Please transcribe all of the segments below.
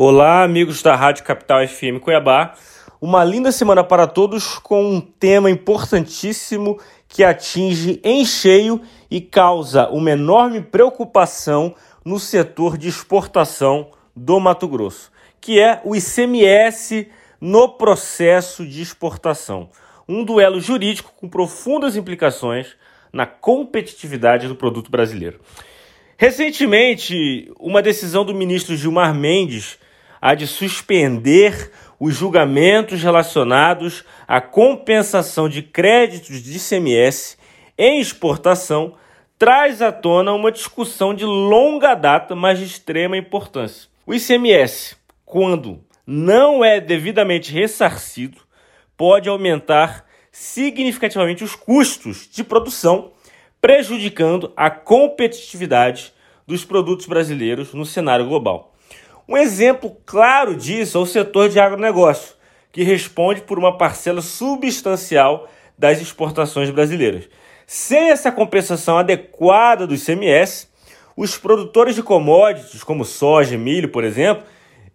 Olá, amigos da Rádio Capital FM Cuiabá. Uma linda semana para todos com um tema importantíssimo que atinge em cheio e causa uma enorme preocupação no setor de exportação do Mato Grosso, que é o ICMS no processo de exportação. Um duelo jurídico com profundas implicações na competitividade do produto brasileiro. Recentemente, uma decisão do ministro Gilmar Mendes há de suspender os julgamentos relacionados à compensação de créditos de ICMS em exportação traz à tona uma discussão de longa data, mas de extrema importância. O ICMS, quando não é devidamente ressarcido, pode aumentar significativamente os custos de produção, prejudicando a competitividade dos produtos brasileiros no cenário global. Um exemplo claro disso é o setor de agronegócio, que responde por uma parcela substancial das exportações brasileiras. Sem essa compensação adequada do ICMS, os produtores de commodities, como soja e milho, por exemplo,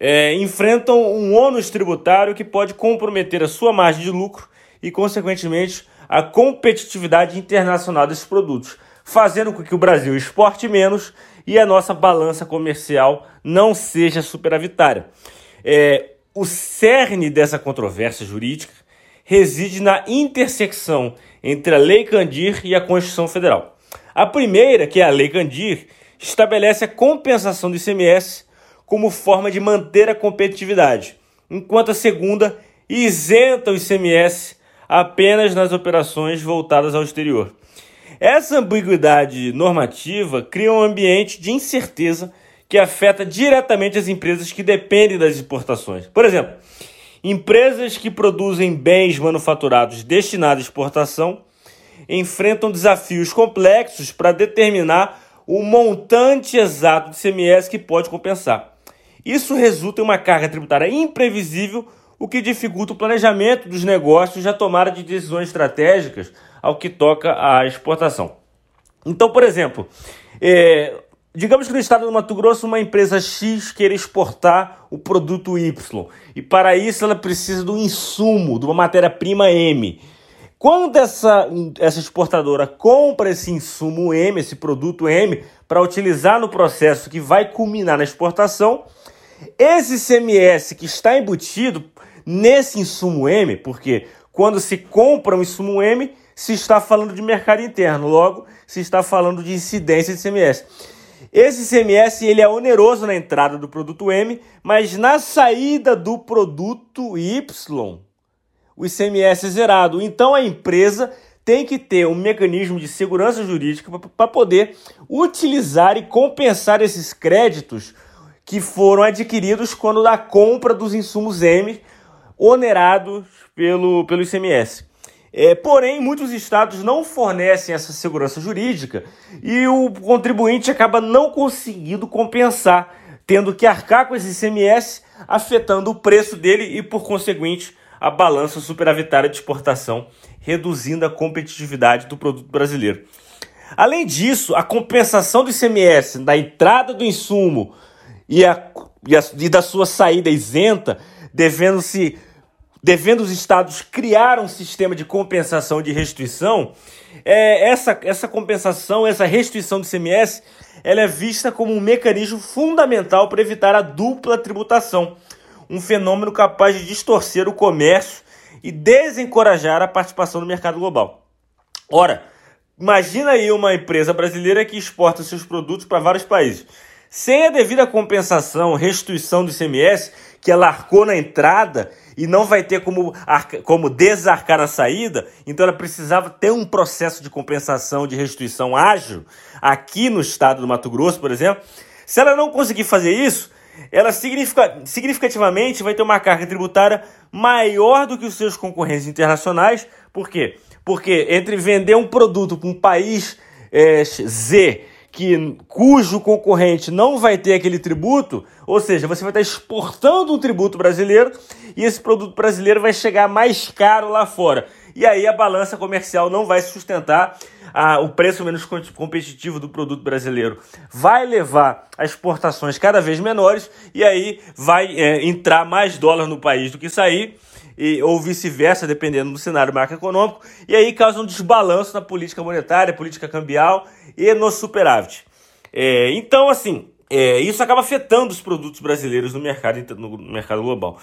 é, enfrentam um ônus tributário que pode comprometer a sua margem de lucro e, consequentemente, a competitividade internacional desses produtos, fazendo com que o Brasil exporte menos e a nossa balança comercial não seja superavitária. É, o cerne dessa controvérsia jurídica reside na intersecção entre a Lei Candir e a Constituição Federal. A primeira, que é a Lei Candir, estabelece a compensação do ICMS como forma de manter a competitividade, enquanto a segunda isenta o ICMS apenas nas operações voltadas ao exterior. Essa ambiguidade normativa cria um ambiente de incerteza que afeta diretamente as empresas que dependem das exportações. Por exemplo, empresas que produzem bens manufaturados destinados à exportação enfrentam desafios complexos para determinar o montante exato de CMS que pode compensar. Isso resulta em uma carga tributária imprevisível, o que dificulta o planejamento dos negócios e a tomada de decisões estratégicas ao que toca à exportação. Então, por exemplo, é, digamos que no estado do Mato Grosso uma empresa X queira exportar o produto Y e para isso ela precisa do insumo, de uma matéria-prima M. Quando essa, essa exportadora compra esse insumo M, esse produto M, para utilizar no processo que vai culminar na exportação, esse CMS que está embutido nesse insumo M, porque quando se compra um insumo M, se está falando de mercado interno, logo se está falando de incidência de CMS. Esse CMS ele é oneroso na entrada do produto M, mas na saída do produto Y, o ICMS é zerado. Então a empresa tem que ter um mecanismo de segurança jurídica para poder utilizar e compensar esses créditos que foram adquiridos quando da compra dos insumos M onerados pelo, pelo ICMS. É, porém, muitos estados não fornecem essa segurança jurídica e o contribuinte acaba não conseguindo compensar, tendo que arcar com esse ICMS, afetando o preço dele e, por conseguinte, a balança superavitária de exportação, reduzindo a competitividade do produto brasileiro. Além disso, a compensação do ICMS da entrada do insumo e, a, e, a, e da sua saída isenta, devendo-se devendo os estados criar um sistema de compensação de restituição, é, essa, essa compensação, essa restituição do ICMS, ela é vista como um mecanismo fundamental para evitar a dupla tributação, um fenômeno capaz de distorcer o comércio e desencorajar a participação no mercado global. Ora, imagina aí uma empresa brasileira que exporta seus produtos para vários países. Sem a devida compensação, restituição do ICMS, que ela arcou na entrada e não vai ter como, como desarcar a saída, então ela precisava ter um processo de compensação, de restituição ágil, aqui no estado do Mato Grosso, por exemplo. Se ela não conseguir fazer isso, ela significa, significativamente vai ter uma carga tributária maior do que os seus concorrentes internacionais. Por quê? Porque entre vender um produto para um país é, Z que cujo concorrente não vai ter aquele tributo, ou seja, você vai estar exportando um tributo brasileiro e esse produto brasileiro vai chegar mais caro lá fora. E aí a balança comercial não vai sustentar a, o preço menos competitivo do produto brasileiro. Vai levar a exportações cada vez menores e aí vai é, entrar mais dólar no país do que sair e, ou vice-versa, dependendo do cenário macroeconômico, e aí causa um desbalanço na política monetária, política cambial e no superávit. É, então, assim, é, isso acaba afetando os produtos brasileiros no mercado, no mercado global.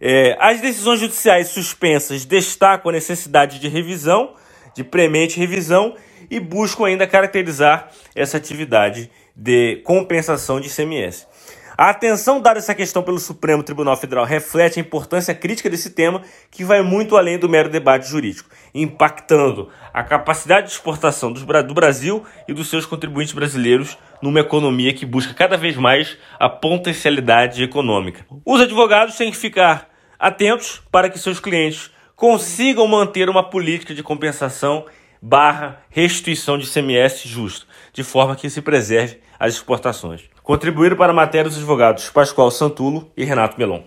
É, as decisões judiciais suspensas destacam a necessidade de revisão, de premente revisão, e buscam ainda caracterizar essa atividade de compensação de ICMS. A atenção dada a essa questão pelo Supremo Tribunal Federal reflete a importância crítica desse tema, que vai muito além do mero debate jurídico, impactando a capacidade de exportação do Brasil e dos seus contribuintes brasileiros numa economia que busca cada vez mais a potencialidade econômica. Os advogados têm que ficar atentos para que seus clientes consigam manter uma política de compensação barra restituição de CMS justo, de forma que se preserve as exportações. Contribuíram para a matéria os advogados Pascoal Santulo e Renato Melon.